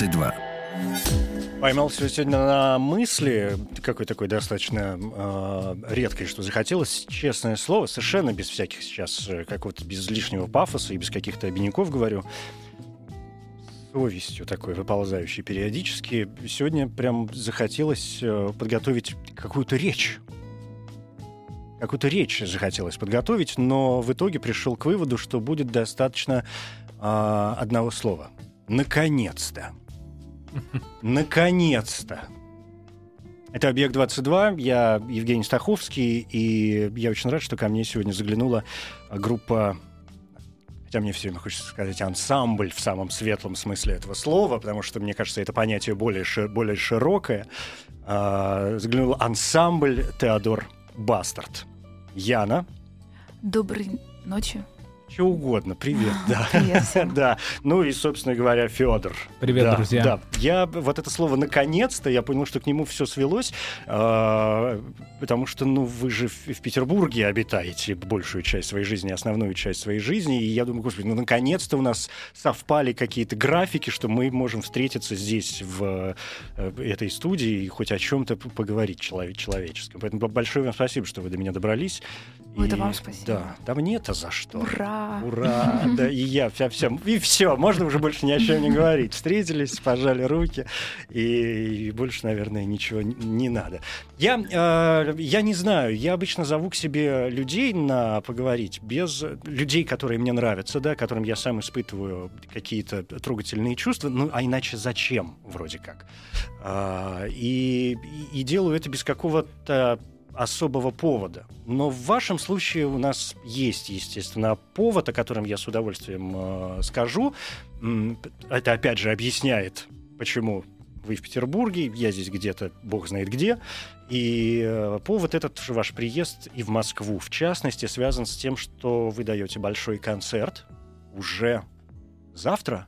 22. Поймался сегодня на мысли, какой такой достаточно э, редкой, что захотелось, честное слово, совершенно без всяких сейчас э, какого-то, без лишнего пафоса и без каких-то обиняков говорю, совестью такой выползающей периодически. Сегодня прям захотелось э, подготовить какую-то речь. Какую-то речь захотелось подготовить, но в итоге пришел к выводу, что будет достаточно э, одного слова. Наконец-то. Наконец-то. Это «Объект-22», я Евгений Стаховский, и я очень рад, что ко мне сегодня заглянула группа хотя мне все время хочется сказать ансамбль в самом светлом смысле этого слова, потому что, мне кажется, это понятие более, более широкое. А, заглянул ансамбль Теодор Бастард. Яна, Доброй ночи. Что угодно, привет, да. Привет. Да, ну и, собственно говоря, Федор. Привет, Да, друзья. Да, я вот это слово наконец-то, я понял, что к нему все свелось, а, потому что, ну, вы же в, в Петербурге обитаете большую часть своей жизни, основную часть своей жизни, и я думаю, господи, ну, наконец-то у нас совпали какие-то графики, что мы можем встретиться здесь, в э, этой студии, и хоть о чем-то поговорить человек, человеческом. Поэтому большое вам спасибо, что вы до меня добрались. Ой, это И- вам спасибо. Да, да мне-то за что. Ура! Ура! Да, и я, вся, вся, и все, можно уже больше ни о чем не говорить. Встретились, пожали руки, и, и больше, наверное, ничего не, не надо. Я, э, я не знаю, я обычно зову к себе людей на поговорить без людей, которые мне нравятся, да, которым я сам испытываю какие-то трогательные чувства, ну, а иначе зачем, вроде как. И, и- и делаю это без какого-то особого повода. Но в вашем случае у нас есть, естественно, повод, о котором я с удовольствием э, скажу. Это, опять же, объясняет, почему вы в Петербурге, я здесь где-то, бог знает где. И э, повод этот ваш приезд и в Москву, в частности, связан с тем, что вы даете большой концерт уже завтра,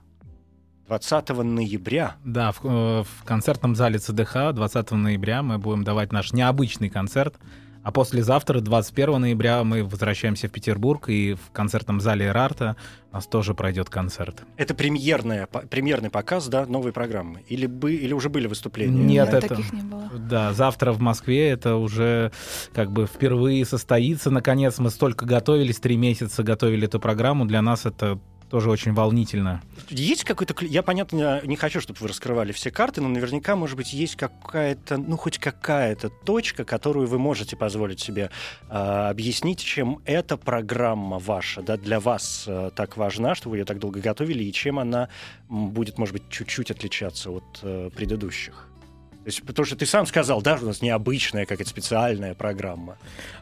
20 ноября. Да, в, э, в концертном зале ЦДХ 20 ноября мы будем давать наш необычный концерт. А послезавтра, 21 ноября, мы возвращаемся в Петербург, и в концертном зале Рарта у нас тоже пройдет концерт. Это премьерная, по- премьерный показ, да, новой программы? Или, бы, или уже были выступления? Нет, Нет, это- таких не было. Да, завтра в Москве это уже как бы впервые состоится. Наконец, мы столько готовились, три месяца готовили эту программу. Для нас это тоже очень волнительно. Есть какой-то... Я, понятно, не хочу, чтобы вы раскрывали все карты, но наверняка, может быть, есть какая-то, ну, хоть какая-то точка, которую вы можете позволить себе а, объяснить, чем эта программа ваша, да, для вас а, так важна, что вы ее так долго готовили, и чем она будет, может быть, чуть-чуть отличаться от э, предыдущих. То есть, потому что ты сам сказал, да, у нас необычная какая-то специальная программа.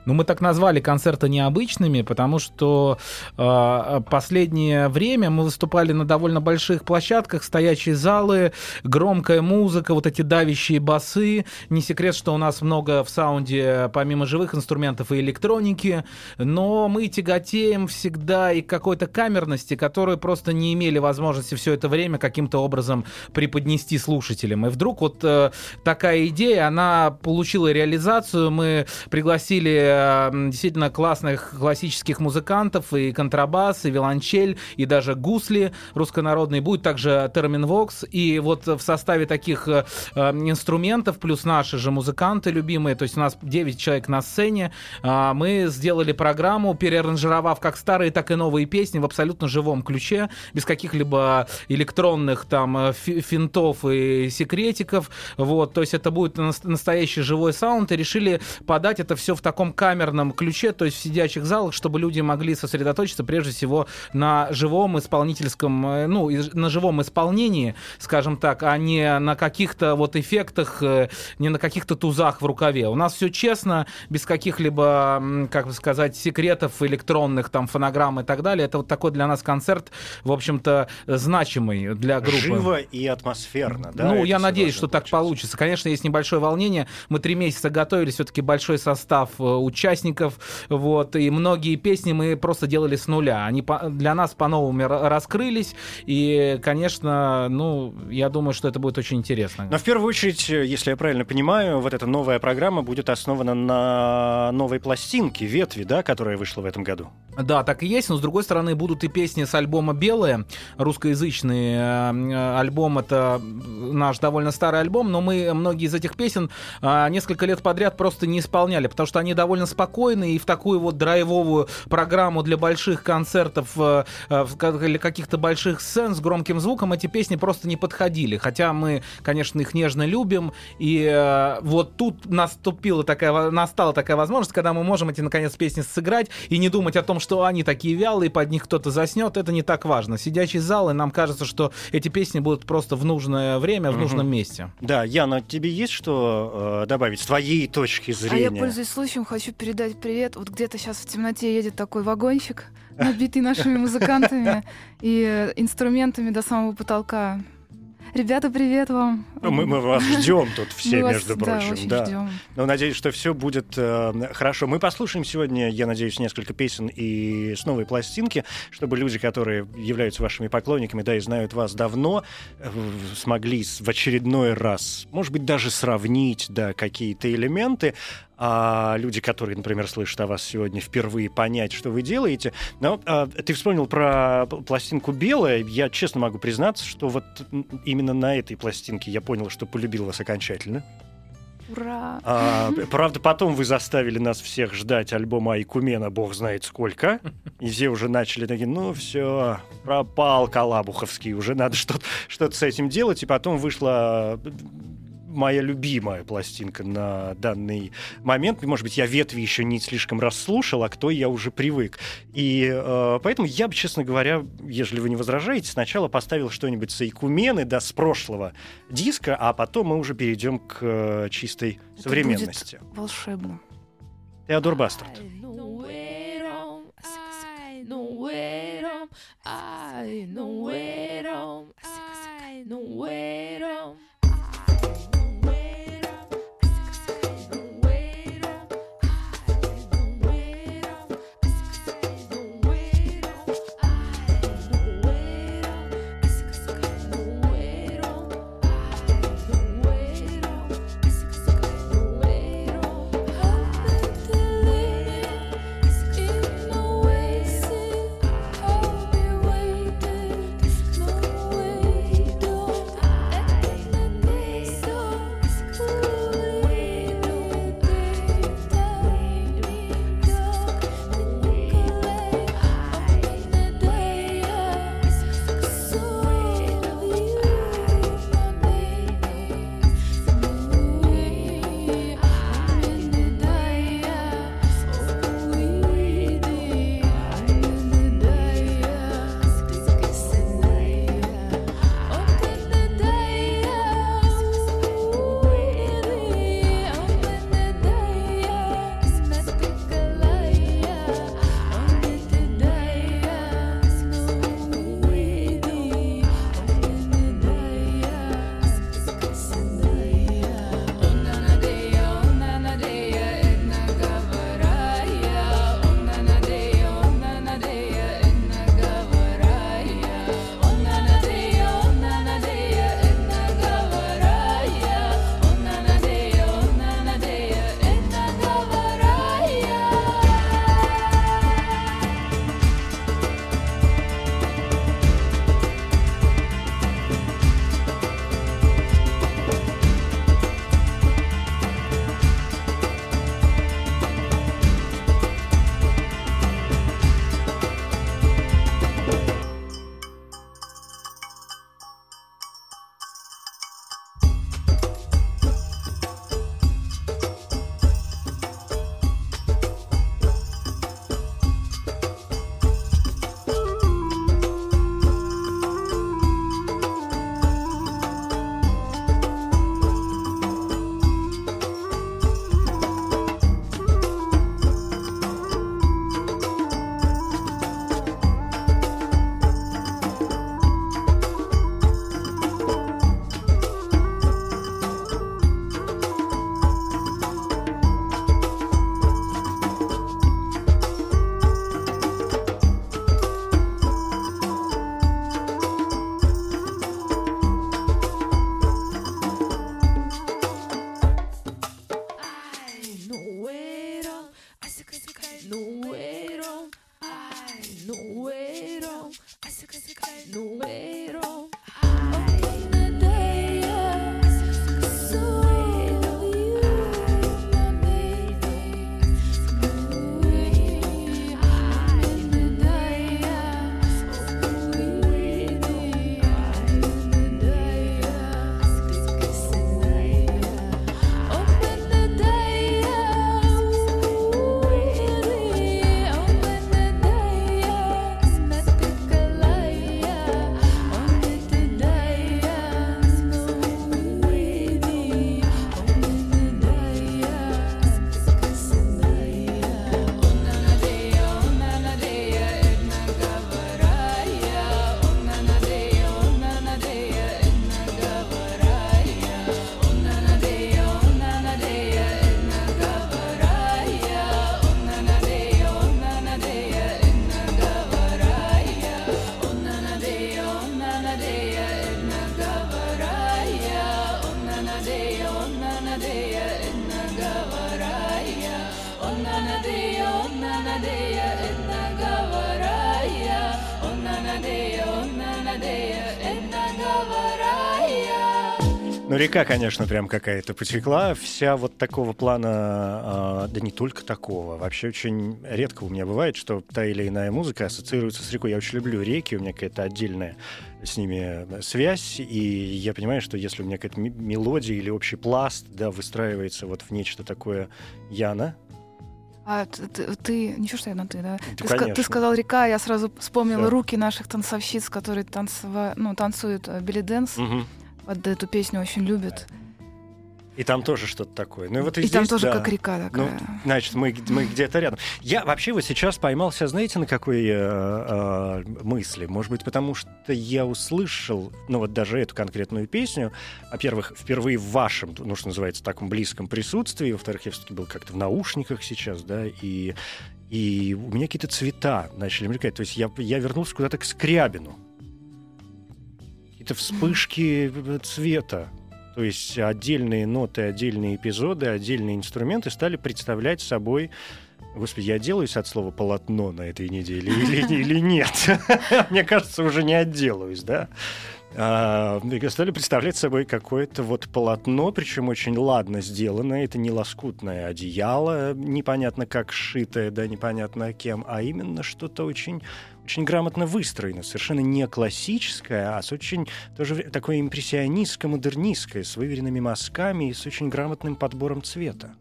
Ну, мы так назвали концерты необычными, потому что э, последнее время мы выступали на довольно больших площадках, стоячие залы, громкая музыка, вот эти давящие басы. Не секрет, что у нас много в саунде, помимо живых инструментов, и электроники, но мы тяготеем всегда и какой-то камерности, которую просто не имели возможности все это время каким-то образом преподнести слушателям. И вдруг вот э, такая идея, она получила реализацию. Мы пригласили э, действительно классных классических музыкантов, и контрабас, и виолончель, и даже гусли руссконародные. Будет также терминвокс. И вот в составе таких э, э, инструментов, плюс наши же музыканты любимые, то есть у нас 9 человек на сцене, а, мы сделали программу, переаранжировав как старые, так и новые песни в абсолютно живом ключе, без каких-либо электронных там фи- финтов и секретиков. Вот. Вот, то есть это будет нас- настоящий живой саунд, и решили подать это все в таком камерном ключе, то есть в сидячих залах, чтобы люди могли сосредоточиться прежде всего на живом исполнительском, э, ну, на живом исполнении, скажем так, а не на каких-то вот эффектах, э, не на каких-то тузах в рукаве. У нас все честно, без каких-либо, как бы сказать, секретов электронных, там, фонограмм и так далее. Это вот такой для нас концерт, в общем-то, значимый для группы. Живо и атмосферно, да? ну, я надеюсь, что так получится. Конечно, есть небольшое волнение. Мы три месяца готовились, все-таки большой состав э, участников, вот, и многие песни мы просто делали с нуля. Они по- для нас по-новому ра- раскрылись, и, конечно, ну, я думаю, что это будет очень интересно. Но в первую очередь, э, если я правильно понимаю, вот эта новая программа будет основана на новой пластинке «Ветви», да, которая вышла в этом году. Да, так и есть, но с другой стороны будут и песни с альбома «Белые», русскоязычный э, э, альбом, это наш довольно старый альбом, но мы многие из этих песен э, несколько лет подряд просто не исполняли, потому что они довольно спокойные и в такую вот драйвовую программу для больших концертов в ка- или каких-то больших сцен с громким звуком эти песни просто не подходили, хотя мы, конечно, их нежно любим, и э, вот тут наступила такая, настала такая возможность, когда мы можем эти, наконец, песни сыграть и не думать о том, что они такие вялые, под них кто-то заснет, это не так важно. Сидячий зал, и нам кажется, что эти песни будут просто в нужное время, в нужном месте. Да, Яна, тебе есть что э, добавить с твоей точки А зрения? я, пользуясь случаем, хочу передать привет. Вот где-то сейчас в темноте едет такой вагончик, набитый нашими музыкантами и э, инструментами до самого потолка. Ребята, привет вам. Мы, мы вас ждем тут все, вас, между да, прочим. да. ждем. Но надеюсь, что все будет э, хорошо. Мы послушаем сегодня, я надеюсь, несколько песен и с новой пластинки, чтобы люди, которые являются вашими поклонниками, да, и знают вас давно, э, смогли в очередной раз, может быть, даже сравнить, да, какие-то элементы, а люди, которые, например, слышат о вас сегодня впервые, понять, что вы делаете. Но а, ты вспомнил про пластинку «Белая». Я честно могу признаться, что вот именно на этой пластинке я понял, что полюбил вас окончательно. Ура! А, правда, потом вы заставили нас всех ждать альбома Айкумена, бог знает сколько. И все уже начали такие, ну все, пропал Калабуховский, уже надо что-то что с этим делать. И потом вышла моя любимая пластинка на данный момент. Может быть, я ветви еще не слишком расслушал, а кто я уже привык. И э, поэтому я бы, честно говоря, если вы не возражаете, сначала поставил что-нибудь с Айкумены, да, с прошлого диска, а потом мы уже перейдем к э, чистой Это современности. будет волшебно. Теодор Бастард. I know it all. I know it all. Река, конечно, прям какая-то потекла. Вся вот такого плана, а, да не только такого. Вообще очень редко у меня бывает, что та или иная музыка ассоциируется с рекой. Я очень люблю реки, у меня какая-то отдельная с ними связь. И я понимаю, что если у меня какая-то мелодия или общий пласт, да, выстраивается вот в нечто такое Яна, А ты, ты- ничего, что я на ты, да? Да, ты, ска- ты сказал река, я сразу вспомнила Да. руки наших танцовщиц, которые танцева... ну, танцуют э, belly dance. Мгм. Вот эту песню очень любят. и там тоже что-то такое. Ну и вот и, И, там здесь, тоже да. как река Ну, такая. значит, мы, мы где-то рядом. Я вообще вот сейчас поймался, знаете, на какой э, э, мысли? Может быть, потому что я услышал, ну вот даже эту конкретную песню, во-первых, впервые в вашем, ну что называется, таком близком присутствии, во-вторых, я все-таки был как-то в наушниках сейчас, да, и, и у меня какие-то цвета начали мелькать. То есть я, я вернулся куда-то к Скрябину. Какие-то вспышки цвета. То есть отдельные ноты, отдельные эпизоды, отдельные инструменты стали представлять собой Господи, я отделаюсь от слова полотно на этой неделе или, или нет? Мне кажется, уже не отделаюсь, да? А, стали представлять собой какое-то вот полотно, причем очень ладно сделанное. Это не лоскутное одеяло, непонятно как сшитое, да, непонятно кем, а именно что-то очень очень грамотно выстроено, совершенно не классическое, а с очень тоже такое импрессионистско-модернистское, с выверенными мазками и с очень грамотным подбором цвета.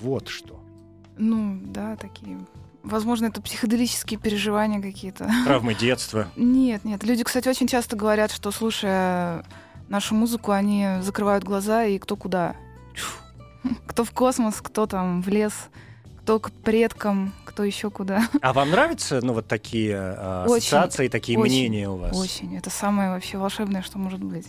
Вот что. Ну, да, такие. Возможно, это психоделические переживания какие-то. Травмы детства. Нет, нет. Люди, кстати, очень часто говорят, что слушая нашу музыку, они закрывают глаза и кто куда. Кто в космос, кто там в лес, кто к предкам, кто еще куда. А вам нравятся, ну, вот такие э, Очень, ассоциации, такие очень, мнения у вас? Очень. Это самое вообще волшебное, что может быть.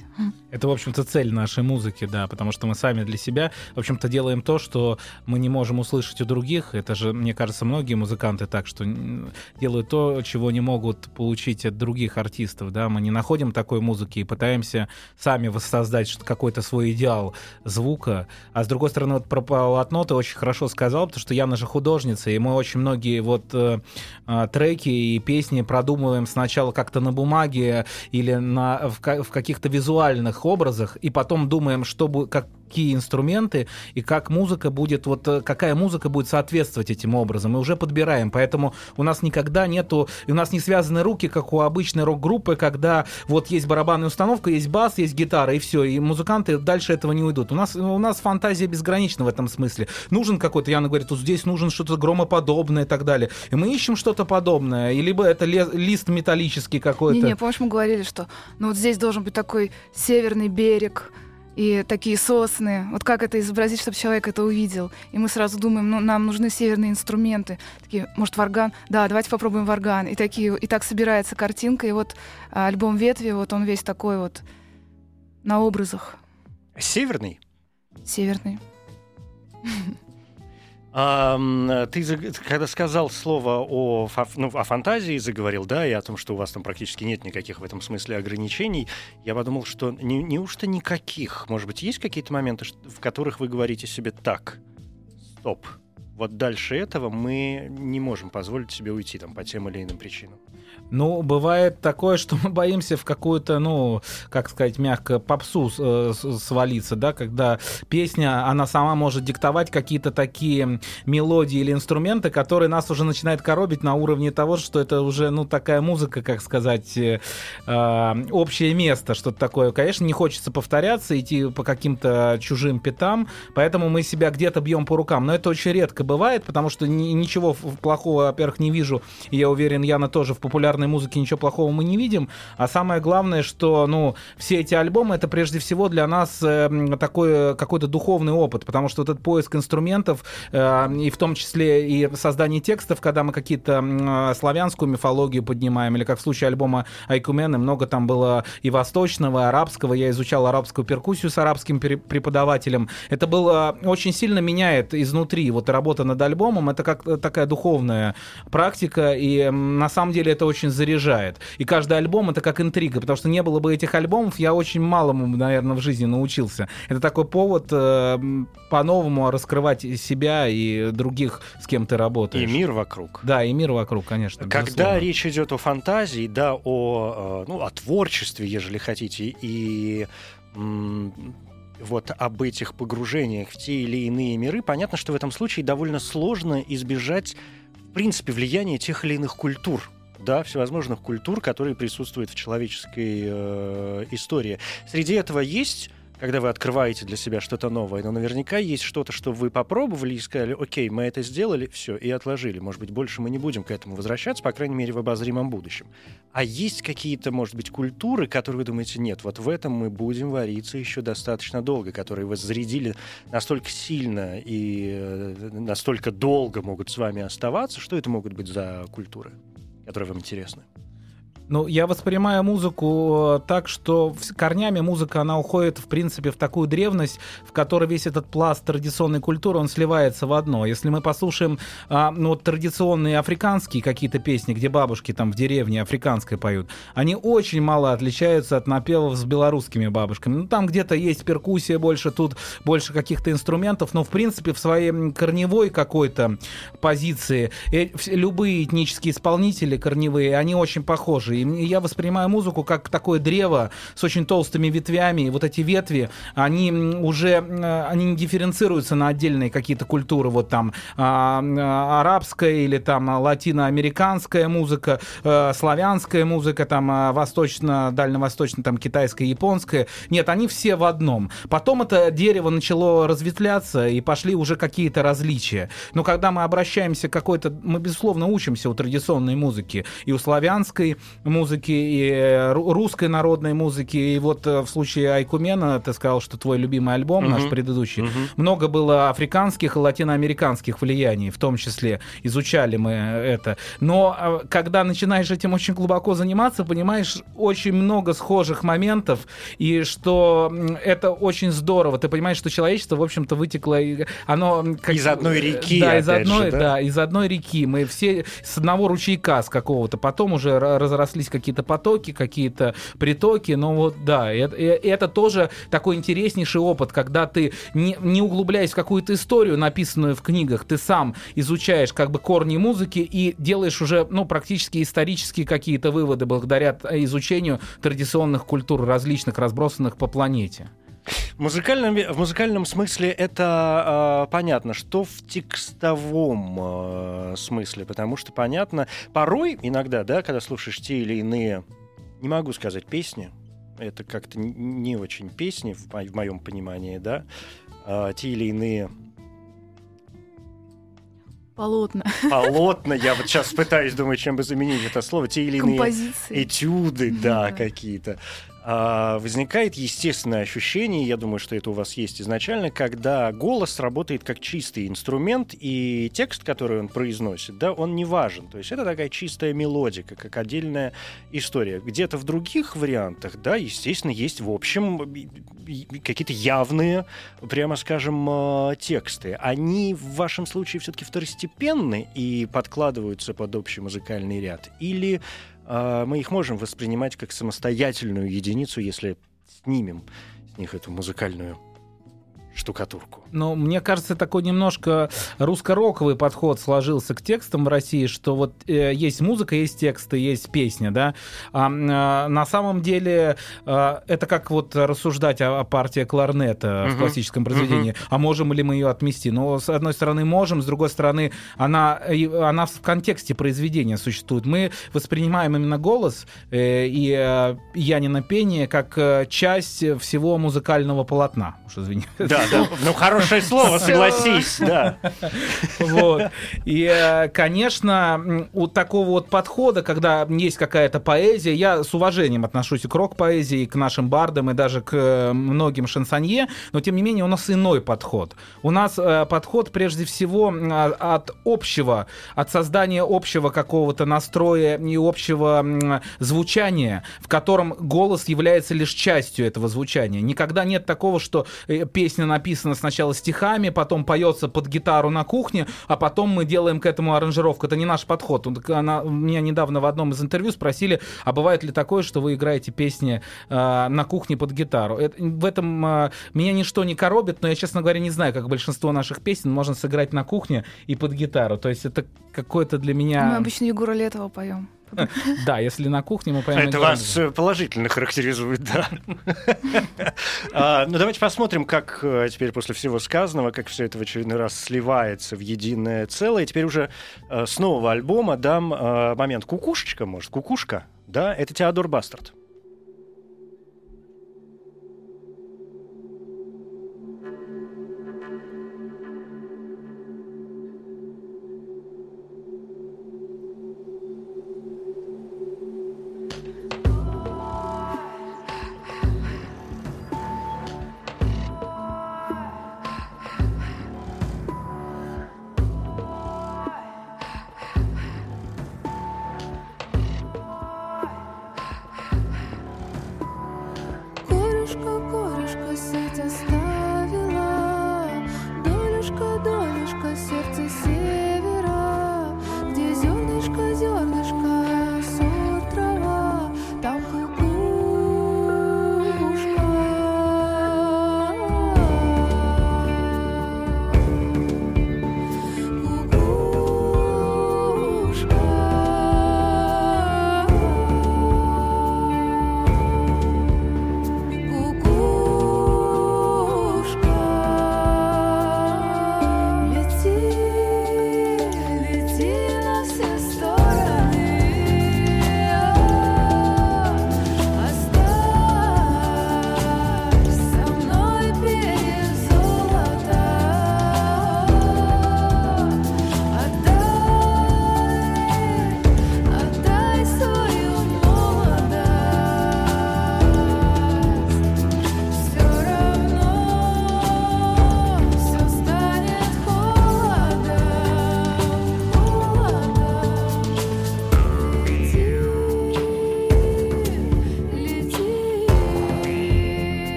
Это, в общем-то, цель нашей музыки, да, потому что мы сами для себя, в общем-то, делаем то, что мы не можем услышать у других. Это же, мне кажется, многие музыканты так, что делают то, чего не могут получить от других артистов, да. Мы не находим такой музыки и пытаемся сами воссоздать какой-то свой идеал звука. А с другой стороны, вот про полотно ты очень хорошо сказал, потому что Яна же художница, и мы очень многие вот э, э, треки и песни продумываем сначала как-то на бумаге или на, в, в каких-то визуальных образах, и потом думаем, что бу- какие инструменты и как музыка будет, вот э, какая музыка будет соответствовать этим образом, и уже подбираем. Поэтому у нас никогда нету, у нас не связаны руки, как у обычной рок-группы, когда вот есть барабанная установка, есть бас, есть гитара, и все, и музыканты дальше этого не уйдут. У нас, у нас фантазия безгранична в этом смысле. Нужен какой-то, Яна говорит, вот здесь нужен что-то громоподобное и так далее. И мы ищем что-то подобное, и либо это лист металлический какой-то. Не-не, помнишь, мы говорили, что ну вот здесь должен быть такой северный берег и такие сосны. Вот как это изобразить, чтобы человек это увидел? И мы сразу думаем, ну нам нужны северные инструменты. Такие, может, варган? Да, давайте попробуем варган. И такие, и так собирается картинка. И вот а, альбом Ветви, вот он весь такой вот на образах Северный? северный. Ты когда сказал слово о, ну, о фантазии, заговорил, да, и о том, что у вас там практически нет никаких в этом смысле ограничений, я подумал, что не, неужто никаких? Может быть, есть какие-то моменты, в которых вы говорите себе так, стоп, Вот дальше этого мы не можем позволить себе уйти там по тем или иным причинам. Ну, бывает такое, что мы боимся в какую-то, ну, как сказать, мягко попсу э, свалиться, да, когда песня, она сама может диктовать какие-то такие мелодии или инструменты, которые нас уже начинают коробить на уровне того, что это уже, ну, такая музыка, как сказать, э, э, общее место, что-то такое. Конечно, не хочется повторяться, идти по каким-то чужим пятам, поэтому мы себя где-то бьем по рукам. Но это очень редко бывает, потому что ни- ничего плохого, во-первых, не вижу. Я уверен, Яна тоже в популярной музыке ничего плохого мы не видим. А самое главное, что, ну, все эти альбомы это прежде всего для нас э, м, такой э, какой-то духовный опыт, потому что этот поиск инструментов э, и в том числе и создание текстов, когда мы какие-то э, славянскую мифологию поднимаем, или как в случае альбома Айкумены, много там было и восточного, и арабского. Я изучал арабскую перкуссию с арабским преподавателем. Это было очень сильно меняет изнутри. Вот работа над альбомом это как э, такая духовная практика, и на самом деле это очень заряжает. И каждый альбом это как интрига, потому что не было бы этих альбомов, я очень малому, наверное, в жизни научился. Это такой повод э, по-новому раскрывать себя и других, с кем ты И работаешь. мир вокруг. Да, и мир вокруг, конечно. Когда безусловно. речь идет о фантазии, да, о, э, ну, о творчестве, ежели хотите, и вот об этих погружениях в те или иные миры, понятно, что в этом случае довольно сложно избежать, в принципе, влияния тех или иных культур. Да, всевозможных культур, которые присутствуют в человеческой э, истории. Среди этого есть когда вы открываете для себя что-то новое, но наверняка есть что-то, что вы попробовали и сказали, окей, мы это сделали, все, и отложили. Может быть, больше мы не будем к этому возвращаться, по крайней мере, в обозримом будущем. А есть какие-то, может быть, культуры, которые вы думаете, нет, вот в этом мы будем вариться еще достаточно долго, которые вас зарядили настолько сильно и э, настолько долго могут с вами оставаться. Что это могут быть за культуры, которые вам интересны? Ну, я воспринимаю музыку э, так, что корнями музыка, она уходит, в принципе, в такую древность, в которой весь этот пласт традиционной культуры, он сливается в одно. Если мы послушаем а, ну, традиционные африканские какие-то песни, где бабушки там в деревне африканской поют, они очень мало отличаются от напевов с белорусскими бабушками. Ну, там где-то есть перкуссия больше, тут больше каких-то инструментов, но, в принципе, в своей корневой какой-то позиции э, любые этнические исполнители корневые, они очень похожи. И я воспринимаю музыку как такое древо с очень толстыми ветвями. И вот эти ветви, они уже э, они не дифференцируются на отдельные какие-то культуры. Вот там а, а, арабская или там латиноамериканская музыка, э, славянская музыка, там восточно, дальневосточно, там китайская, японская. Нет, они все в одном. Потом это дерево начало разветвляться, и пошли уже какие-то различия. Но когда мы обращаемся к какой-то... Мы, безусловно, учимся у традиционной музыки. И у славянской музыки, и э, ру- русской народной музыки. И вот э, в случае Айкумена, ты сказал, что твой любимый альбом, наш Мгм. предыдущий, Мгм. много было африканских и латиноамериканских влияний, в том числе изучали мы это. Но э, когда начинаешь этим очень глубоко заниматься, понимаешь очень много схожих моментов, и что это очень здорово. Ты понимаешь, что человечество, в общем-то, вытекло... Оно как- Из одной реки, Да, из опять же, одной, да? да, из одной реки. Мы все с одного ручейка с какого-то. Потом уже ра- разрослись какие-то потоки, какие-то притоки. Но вот да, это, это тоже такой интереснейший опыт, когда ты, не, не углубляясь в какую-то историю, написанную в книгах, ты сам изучаешь как бы корни музыки и делаешь уже, ну, практически исторические какие-то выводы благодаря изучению традиционных культур различных, разбросанных по планете. В музыкальном, в музыкальном смысле это э, понятно, что в текстовом э, смысле, потому что понятно, порой иногда, да, когда слушаешь те или иные, не могу сказать песни, это как-то не очень песни в, мо- в моем понимании, да, а, те или иные Полотна, полотна, я вот сейчас пытаюсь думать, чем бы заменить это слово, те или иные композиции. этюды, да, Да. какие-то. А, возникает естественное ощущение, я думаю, что это у вас есть изначально, когда голос работает как чистый инструмент, и текст, который он произносит, да, он не важен. То есть это такая чистая мелодика, как отдельная история. Где-то в других вариантах, да, естественно, есть, в общем, какие-то явные, прямо скажем, э, тексты. Они в вашем случае все-таки второстепенны и подкладываются под общий музыкальный ряд? Или а, мы их можем воспринимать как самостоятельную единицу, если снимем с них эту музыкальную штукатурку. Ну, мне кажется, такой немножко русско-роковый подход сложился к текстам в России, что вот э, есть музыка, есть тексты, есть песня, да. А, э, на самом деле э, это как вот рассуждать о, о партии кларнета Мгм. в классическом произведении. А можем ли мы ее отмести? Ну, с одной стороны, можем, с другой стороны, она, она в контексте произведения существует. Мы воспринимаем именно голос э, и э, Янина пение как э, часть всего музыкального полотна. Уж извини. Да, да. Ну, хорошее слово, согласись, да. Вот. И, э, конечно, у такого вот подхода, когда есть какая-то поэзия, я с уважением отношусь и к рок-поэзии, и к нашим бардам, и даже к э, многим шансонье, но тем не менее у нас иной подход. У нас э, подход прежде всего а- от общего, от создания общего какого-то настроя и общего звучания, в котором голос является лишь частью этого звучания. Никогда нет такого, что песня написана сначала стихами, потом поется под гитару на кухне, а потом мы делаем к этому аранжировку. Это не наш подход. Она, меня недавно в одном из интервью спросили, а бывает ли такое, что вы играете песни э, на кухне под гитару? Это- в этом э, меня ничто не коробит, но я, честно говоря, не знаю, как большинство наших песен можно сыграть на кухне и под гитару. То есть это какое-то для Мы меня... обычно Егора Летова поем. Да, если на кухне мы поем... Это вас э, положительно характеризует, да. А, Ну, давайте посмотрим, как э, теперь после всего сказанного, как все это в очередной раз сливается в единое целое. Теперь уже э, с нового альбома дам момент «Кукушечка», может, «Кукушка», да, это Теодор Бастард.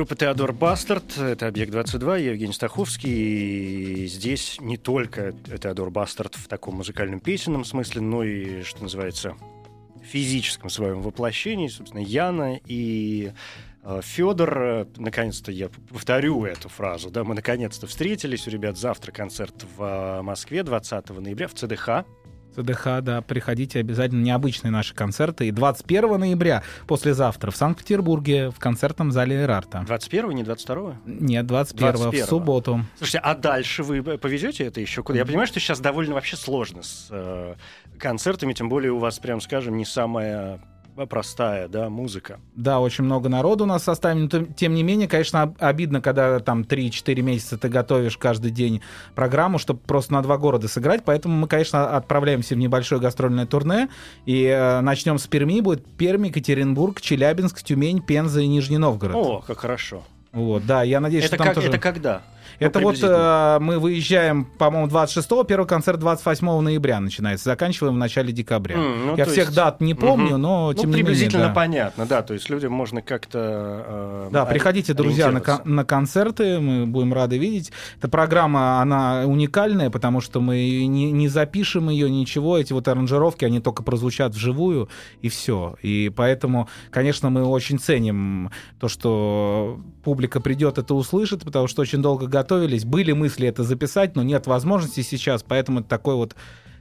Группа Теодор Бастард, это «Объект-22», я Евгений Стаховский. И здесь не только Теодор Бастард в таком музыкальном песенном смысле, но и, что называется, физическом своем воплощении. Собственно, Яна и Федор, наконец-то я повторю эту фразу, да, мы наконец-то встретились, у ребят завтра концерт в Москве 20 ноября в ЦДХ, ЦДХ, да, приходите обязательно, необычные наши концерты. И 21 ноября, послезавтра, в Санкт-Петербурге, в концертном зале Эрарта. 21 не 22 Нет, 21 21-го. в субботу. Слушайте, а дальше вы повезете это еще куда? Я понимаю, что сейчас довольно вообще сложно с э, концертами, тем более у вас, прям скажем, не самая простая, да, музыка. Да, очень много народу у нас в составе, но тем, не менее, конечно, об- обидно, когда там 3-4 месяца ты готовишь каждый день программу, чтобы просто на два города сыграть, поэтому мы, конечно, отправляемся в небольшое гастрольное турне, и э, начнем с Перми, будет Пермь, Екатеринбург, Челябинск, Тюмень, Пенза и Нижний Новгород. О, как хорошо. Вот, да, я надеюсь, Это, что там как, тоже... это когда? Ну, Это вот приблизительно. э, мы выезжаем, по-моему, 26-го, первый концерт 28 ноября начинается, заканчиваем в начале декабря. М, ну, Я всех есть- дат не помню, Мгм. но Ну, тем не менее. приблизительно да. понятно, да, то есть людям можно как-то... э, Да, приходите, друзья, на, кон- на концерты, мы будем рады видеть. Эта программа, она уникальная, потому что мы не, не запишем ее, ничего. Эти вот аранжировки, они только прозвучат вживую, и все. И поэтому, конечно, мы очень ценим то, что публика придет, это услышит, потому что очень долго готовились. Были мысли это записать, но нет возможности сейчас, поэтому это такой вот,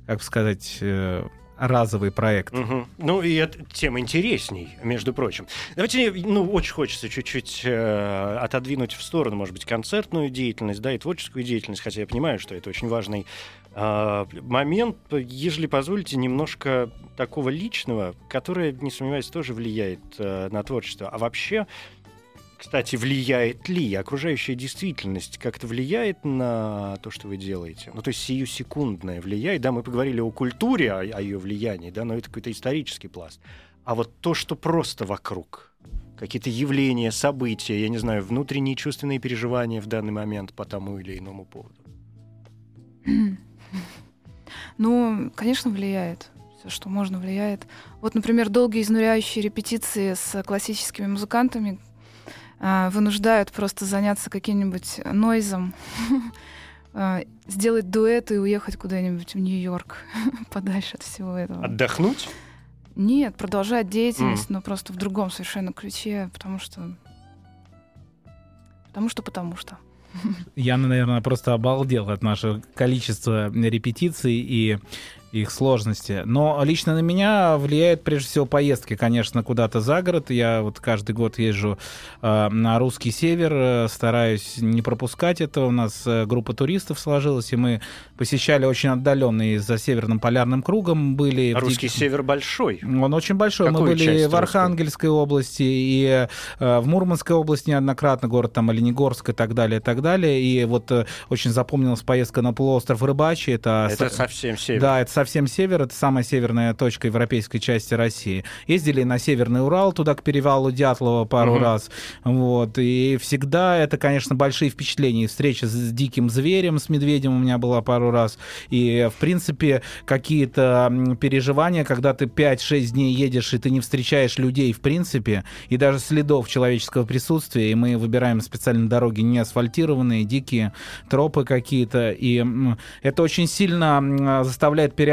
как бы сказать, э, разовый проект. Мгм. Ну, и это тем интересней, между прочим. Давайте, ну, очень хочется чуть-чуть э, отодвинуть в сторону, может быть, концертную деятельность, да, и творческую деятельность, хотя я понимаю, что это очень важный э, момент. Ежели позволите, немножко такого личного, которое, не сомневаюсь, тоже влияет э, на творчество. А вообще, кстати, влияет ли окружающая действительность как-то влияет на то, что вы делаете? Ну, то есть сию секундное влияет. Да, мы поговорили о культуре, о, о ее влиянии, да, но это какой-то исторический пласт. А вот то, что просто вокруг, какие-то явления, события, я не знаю, внутренние чувственные переживания в данный момент по тому или иному поводу. Ну, конечно, влияет. Все, что можно, влияет. Вот, например, долгие изнуряющие репетиции с классическими музыкантами вынуждают просто заняться каким-нибудь нойзом, а, сделать дуэт и уехать куда-нибудь в Нью-Йорк, подальше от всего этого. Отдохнуть? Нет, продолжать деятельность, но просто в другом совершенно ключе, потому что... Потому что, потому что. Я, наверное, просто обалдел от нашего количества репетиций и их сложности. Но лично на меня влияет прежде всего поездки, конечно, куда-то за город. Я вот каждый год езжу э, на русский север, э, стараюсь не пропускать это. У нас э, группа туристов сложилась, и мы посещали очень отдаленные за Северным полярным кругом были. Русский диких- север большой. он очень большой. Какую Мы были в русской? Архангельской области и э, в Мурманской области неоднократно, город там Оленегорск и так далее, и так далее. И вот э, очень запомнилась поездка на полуостров Рыбачий. Это, Это совсем север. да, это совсем север, это самая северная точка европейской части России. Ездили на Северный Урал, туда к перевалу Дятлова пару Мгм. раз. Вот. И всегда это, конечно, большие впечатления. Встреча с диким зверем, с медведем у меня была пару раз. И, в принципе, какие-то переживания, когда ты 5-6 дней едешь, и ты не встречаешь людей, в принципе, и даже следов человеческого присутствия, и мы выбираем специально дороги не асфальтированные, дикие тропы какие-то, и это очень сильно заставляет переосмыслить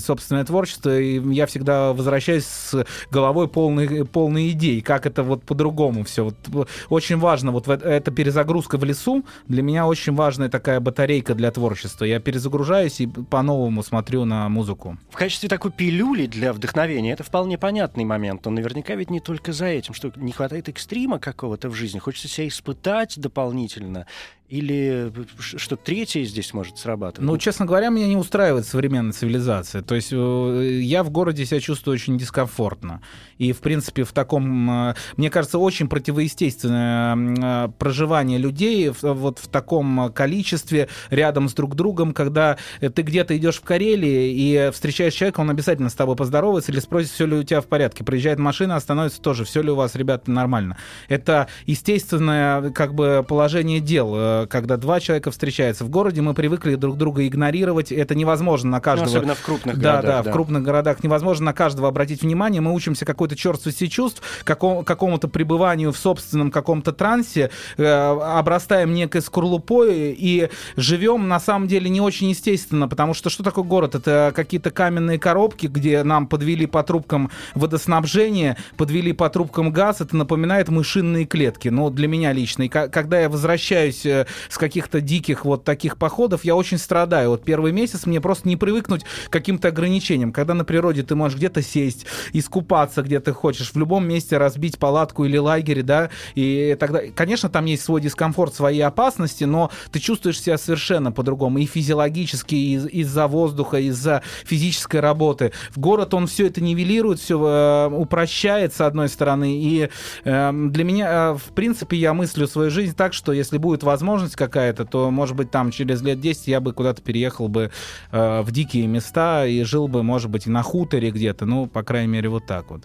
собственное творчество, и я всегда возвращаюсь с головой полной, полной идей, как это вот по-другому все. Вот, очень важно, вот эта перезагрузка в лесу для меня очень важная такая батарейка для творчества. Я перезагружаюсь и по-новому смотрю на музыку. В качестве такой пилюли для вдохновения это вполне понятный момент. Но наверняка ведь не только за этим, что не хватает экстрима какого-то в жизни. Хочется себя испытать дополнительно. Или ш- что третье здесь может срабатывать. Ну, честно говоря, меня не устраивает современная цивилизация. То есть э, я в городе себя чувствую очень дискомфортно. И, в принципе, в таком, э, мне кажется, очень противоестественное э, проживание людей вот в таком количестве рядом с друг другом, когда э, ты где-то идешь в Карелии и встречаешь человека, он обязательно с тобой поздоровается или спросит, все ли у тебя в порядке. Приезжает машина, остановится тоже, все ли у вас, ребята, нормально. Это естественное как бы положение дел. Э, когда два человека встречаются. В городе мы привыкли друг друга игнорировать. Это невозможно на Ну, каждого. особенно в крупных Да, городах. да, в крупных городах невозможно на каждого обратить внимание. Мы учимся какой-то черствости чувств, какому- какому-то пребыванию в собственном каком-то трансе, э, обрастаем некой скорлупой и живем на самом деле не очень естественно, потому что что такое город? Это какие-то каменные коробки, где нам подвели по трубкам водоснабжение, подвели по трубкам газ. Это напоминает мышиные клетки. Ну, для меня лично. И когда я возвращаюсь э, с каких-то диких вот таких походов, я очень страдаю. Вот первый месяц мне просто не привыкнуть к каким-то ограничениям. Когда на природе ты можешь где-то сесть, искупаться, где ты хочешь, в любом месте разбить палатку или лагерь, да, и тогда, конечно, там есть свой дискомфорт, свои опасности, но ты чувствуешь себя совершенно по-другому и физиологически, и из- из-за воздуха, из-за физической работы. В город он все это нивелирует, все упрощает, с одной стороны, и э, для меня, э, в принципе, я мыслю свою жизнь так, что если будет возможность какая-то, то, может быть, там через лет 10 я бы куда-то переехал бы э, в дикие места и жил бы, может быть, и на хуторе где-то, ну, по крайней мере, вот так вот.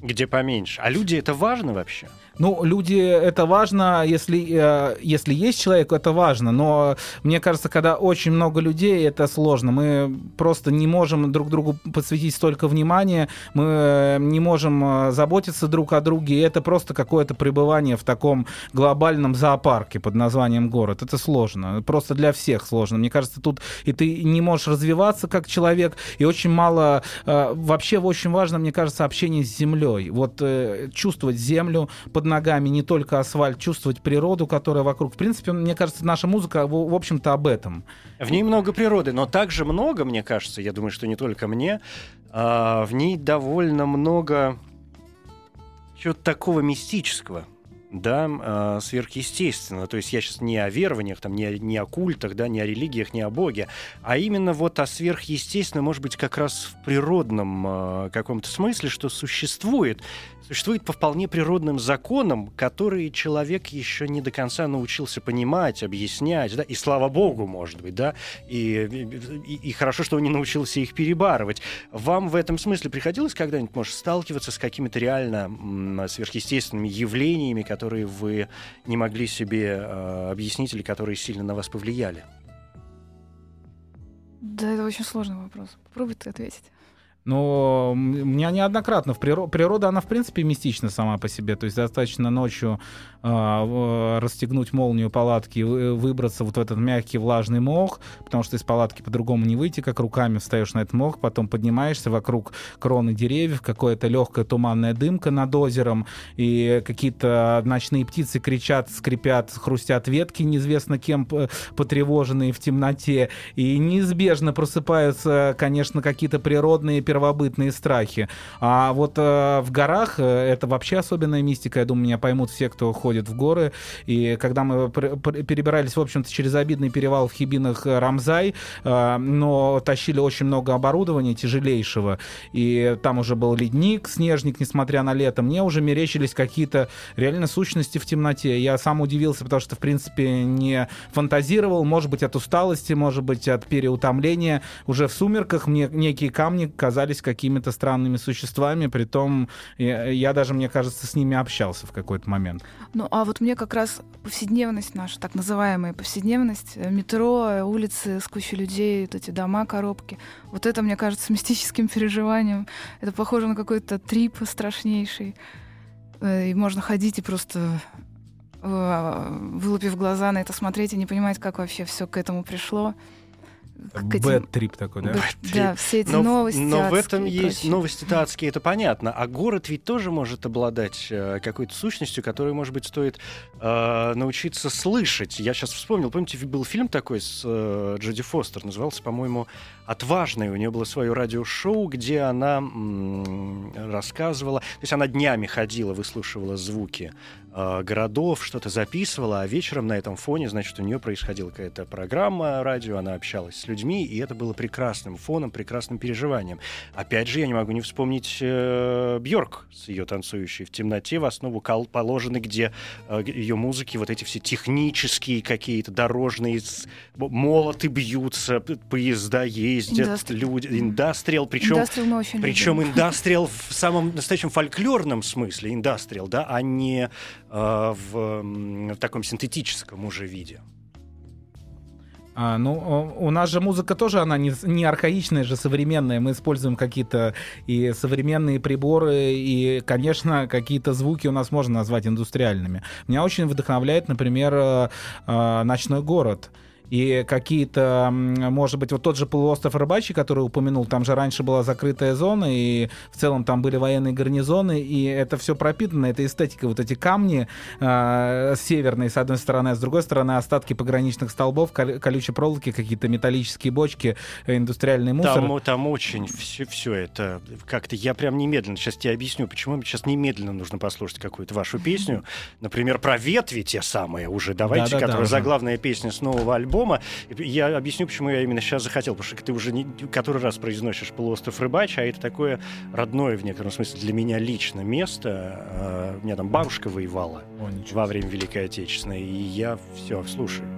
Где поменьше. А люди это важно вообще? Ну, люди, это важно, если, э, если есть человек, это важно, но мне кажется, когда очень много людей, это сложно. Мы просто не можем друг другу посвятить столько внимания, мы не можем э, заботиться друг о друге, и это просто какое-то пребывание в таком глобальном зоопарке под названием город. Это сложно, просто для всех сложно. Мне кажется, тут и ты не можешь развиваться как человек, и очень мало... э, Вообще очень важно, мне кажется, общение с землей. Вот чувствовать землю под ногами, не только асфальт, чувствовать природу, которая вокруг. В принципе, мне кажется, наша музыка, в, общем-то, об этом. В ней много природы, но также много, мне кажется, я думаю, что не только мне, а, в ней довольно много чего-то такого мистического, да, а, сверхъестественного. То есть я сейчас не о верованиях, там, не, о, не о культах, да, не о религиях, не о Боге, а именно вот о сверхъестественном, может быть, как раз в природном а, каком-то смысле, что существует, существует по вполне природным законам, которые человек еще не до конца научился понимать, объяснять, да, и слава богу, может быть, да, и, и, и хорошо, что он не научился их перебарывать. Вам в этом смысле приходилось когда-нибудь, может, сталкиваться с какими-то реально сверхъестественными явлениями, которые вы не могли себе э, объяснить или которые сильно на вас повлияли? Да, это очень сложный вопрос. Попробуй ответить. Но у меня неоднократно в приро- природа, она в принципе мистична сама по себе. То есть достаточно ночью а, в- расстегнуть молнию палатки, вы- выбраться вот в этот мягкий влажный мох, потому что из палатки по-другому не выйти, как руками встаешь на этот мох, потом поднимаешься вокруг кроны деревьев, какая-то легкая туманная дымка над озером, и какие-то ночные птицы кричат, скрипят, хрустят ветки, неизвестно кем потревоженные в темноте, и неизбежно просыпаются, конечно, какие-то природные первобытные страхи. А вот э, в горах э, это вообще особенная мистика, я думаю, меня поймут все, кто ходит в горы. И когда мы перебирались, в общем-то, через обидный перевал в Хибинах э, Рамзай, э, но тащили очень много оборудования тяжелейшего, и там уже был ледник, снежник, несмотря на лето, мне уже мерещились какие-то реально сущности в темноте. Я сам удивился, потому что, в принципе, не фантазировал, может быть, от усталости, может быть, от переутомления. Уже в сумерках мне некие камни казались какими-то странными существами, притом я, я даже, мне кажется, с ними общался в какой-то момент. Ну, а вот мне как раз повседневность наша, так называемая повседневность, э, метро, улицы с кучей людей, вот эти дома, коробки, вот это, мне кажется, мистическим переживанием. Это похоже на какой-то trip страшнейший. Э, И можно ходить и просто э, вылупив глаза на это смотреть и не понимать, как вообще все к этому пришло. Bad trip такой, да? Bad- Да, все эти Но, в- новости. но в адские этом и есть новости-то адские, это понятно. А город ведь тоже может обладать э, какой-то сущностью, которую, может быть, стоит э, научиться слышать. Я сейчас вспомнил, помните, был фильм такой с э, Джоди Фостер, назывался, по-моему, «Отважный». У нее было свое радиошоу, где она м, рассказывала... То есть она днями ходила, выслушивала звуки городов, что-то записывала, а вечером на этом фоне, значит, у нее происходила какая-то программа радио, она общалась с людьми, и это было прекрасным фоном, прекрасным переживанием. Опять же, я не могу не вспомнить э, Бьорк с ее танцующей в темноте, в основу кол- положены, где э, ее музыки, вот эти все технические какие-то дорожные молоты бьются, поезда ездят, Индастриал. люди, индастриал, причем Индастриал причем индастриал в самом настоящем фольклорном смысле, индастриал, да, а не э, в, м, в таком синтетическом уже виде. А, ну, у нас же музыка тоже, она не, не архаичная же, современная. Мы используем какие-то и современные приборы, и, конечно, какие-то звуки у нас можно назвать индустриальными. Меня очень вдохновляет, например, э, э, «Ночной город». И какие-то, может быть, вот тот же полуостров Рыбачий, который упомянул, там же раньше была закрытая зона, и в целом там были военные гарнизоны, и это все пропитано, это эстетика, вот эти камни э, северные, с одной стороны, а с другой стороны остатки пограничных столбов, кол- колючей проволоки, какие-то металлические бочки, э, индустриальный мусор. Там, там очень все, все это как-то я прям немедленно сейчас тебе объясню, почему сейчас немедленно нужно послушать какую-то вашу песню, например, про ветви те самые уже, давайте, которая уже. заглавная песня с нового альбома. Я объясню, почему я именно сейчас захотел, потому что ты уже не, который раз произносишь полуостров Рыбач, а это такое родное в некотором смысле для меня лично место. А, У меня там бабушка воевала О, во время Великой Отечественной, и я все слушаю.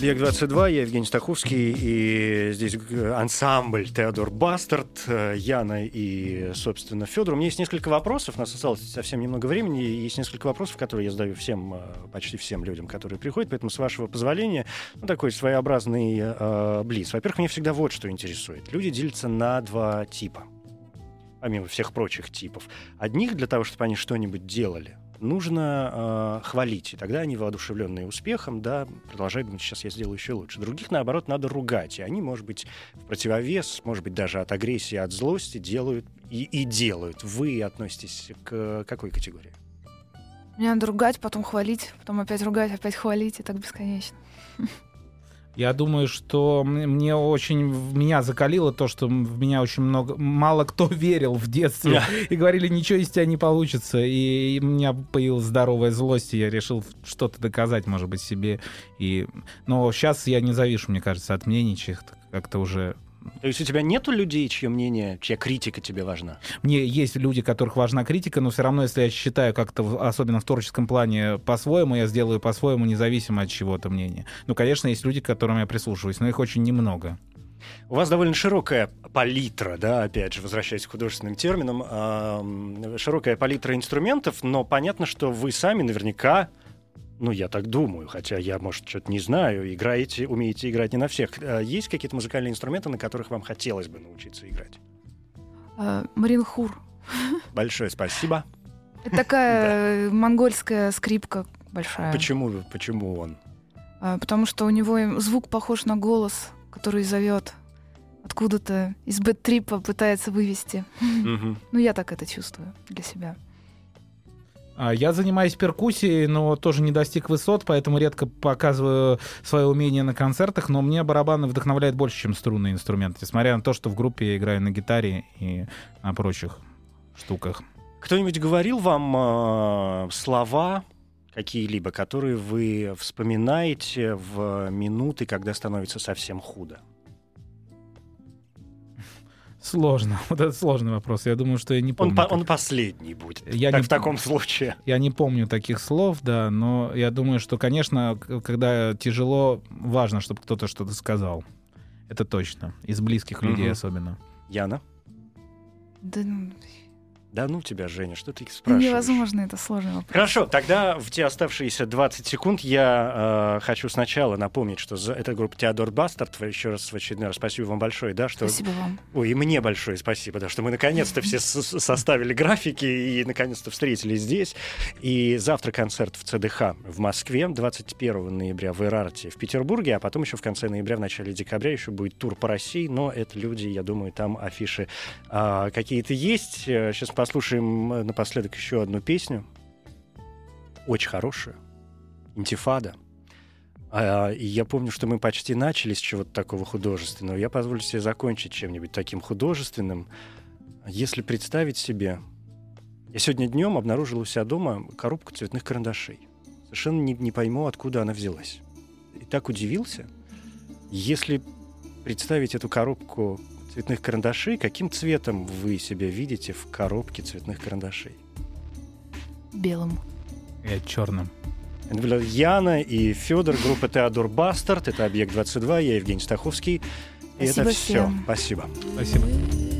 «Объект-22», я Евгений Стаховский, и здесь э, ансамбль Теодор Бастард, э, Яна и, собственно, Федор. У меня есть несколько вопросов, у нас осталось совсем немного времени, и есть несколько вопросов, которые я задаю всем, э, почти всем людям, которые приходят, поэтому, с вашего позволения, ну, такой своеобразный э, блиц. Во-первых, меня всегда вот что интересует. Люди делятся на два типа, помимо всех прочих типов. Одних для того, чтобы они что-нибудь делали, нужно э, хвалить. И тогда они, воодушевленные успехом, да, продолжают думать, сейчас я сделаю еще лучше. Других, наоборот, надо ругать. И они, может быть, в противовес, может быть, даже от агрессии, от злости делают и, и делают. Вы относитесь к какой категории? Мне надо ругать, потом хвалить, потом опять ругать, опять хвалить, и так бесконечно. Я думаю, что мне очень меня закалило то, что в меня очень много мало кто верил в детстве и говорили, ничего из тебя не получится. И, и у меня появилась здоровая злость, и я решил что-то доказать, может быть, себе. И... Но сейчас я не завишу, мне кажется, от мнений чьих-то. Как-то уже То есть у тебя нету людей, чье мнение, чья критика тебе важна? Мне есть люди, которых важна критика, но все равно, если я считаю как-то, особенно в творческом плане, по-своему, я сделаю по-своему, независимо от чего-то мнения. Ну, конечно, есть люди, к которым я прислушиваюсь, но их очень немного. У вас довольно широкая палитра, да, опять же, возвращаясь к художественным терминам, ам, широкая палитра инструментов, но понятно, что вы сами наверняка, ну, я так думаю, хотя я, может, что-то не знаю, играете, умеете играть не на всех. А Есть какие-то музыкальные инструменты, на которых вам хотелось бы научиться играть? А, Маринхур. Большое спасибо. Это такая э, монгольская скрипка большая. Почему, почему он? А, Потому что у него звук похож на голос, который зовет откуда-то из бэт-трипа пытается вывести. Ну, я так это чувствую для себя. А Я занимаюсь перкуссией, но тоже не достиг высот, поэтому редко показываю свое умение на концертах, но мне барабаны вдохновляют больше, чем струнные инструменты, несмотря на то, что в группе я играю на гитаре и на прочих штуках. Кто-нибудь говорил вам а, слова какие-либо, которые вы вспоминаете в минуты, когда становится совсем худо? Сложно. Вот это сложный вопрос. Я думаю, что я не Он, помню. по- так- он последний будет. Я так не в таком случае. Я не помню таких слов, да, но я думаю, что, конечно, когда тяжело, важно, чтобы кто-то что-то сказал. Это точно. Из близких людей Мгм. особенно. Яна? Да, ну, Да ну тебя, Женя, что ты спрашиваешь? невозможно, это сложный вопрос. Хорошо, тогда в те оставшиеся 20 секунд я э, хочу сначала напомнить, что за, это группа Теодор Бастард. Еще раз в очередной раз спасибо вам большое, да, что... Спасибо вам. Ой, и мне большое спасибо, да, что мы наконец-то все составили графики и наконец-то встретились здесь. И завтра концерт в ЦДХ в Москве, 21 ноября в Ирарте в Петербурге, а потом еще в конце ноября, в начале декабря еще будет тур по России, но это люди, я думаю, там афиши а, какие-то есть. Сейчас послушаем э, напоследок еще одну песню. Очень хорошую. Интифада. А, и я помню, что мы почти начали с чего-то такого художественного. Я позволю себе закончить чем-нибудь таким художественным. Если представить себе... Я сегодня днем обнаружил у себя дома коробку цветных карандашей. Совершенно не, не пойму, откуда она взялась. И так удивился. Если представить эту коробку цветных карандашей, каким цветом вы себя видите в коробке цветных карандашей? Белым. Я черным. Это Яна и Федор, группа Теодор Бастард. Это «Объект 22», я Евгений Стаховский. И это Спасибо все. всем. Спасибо. Спасибо.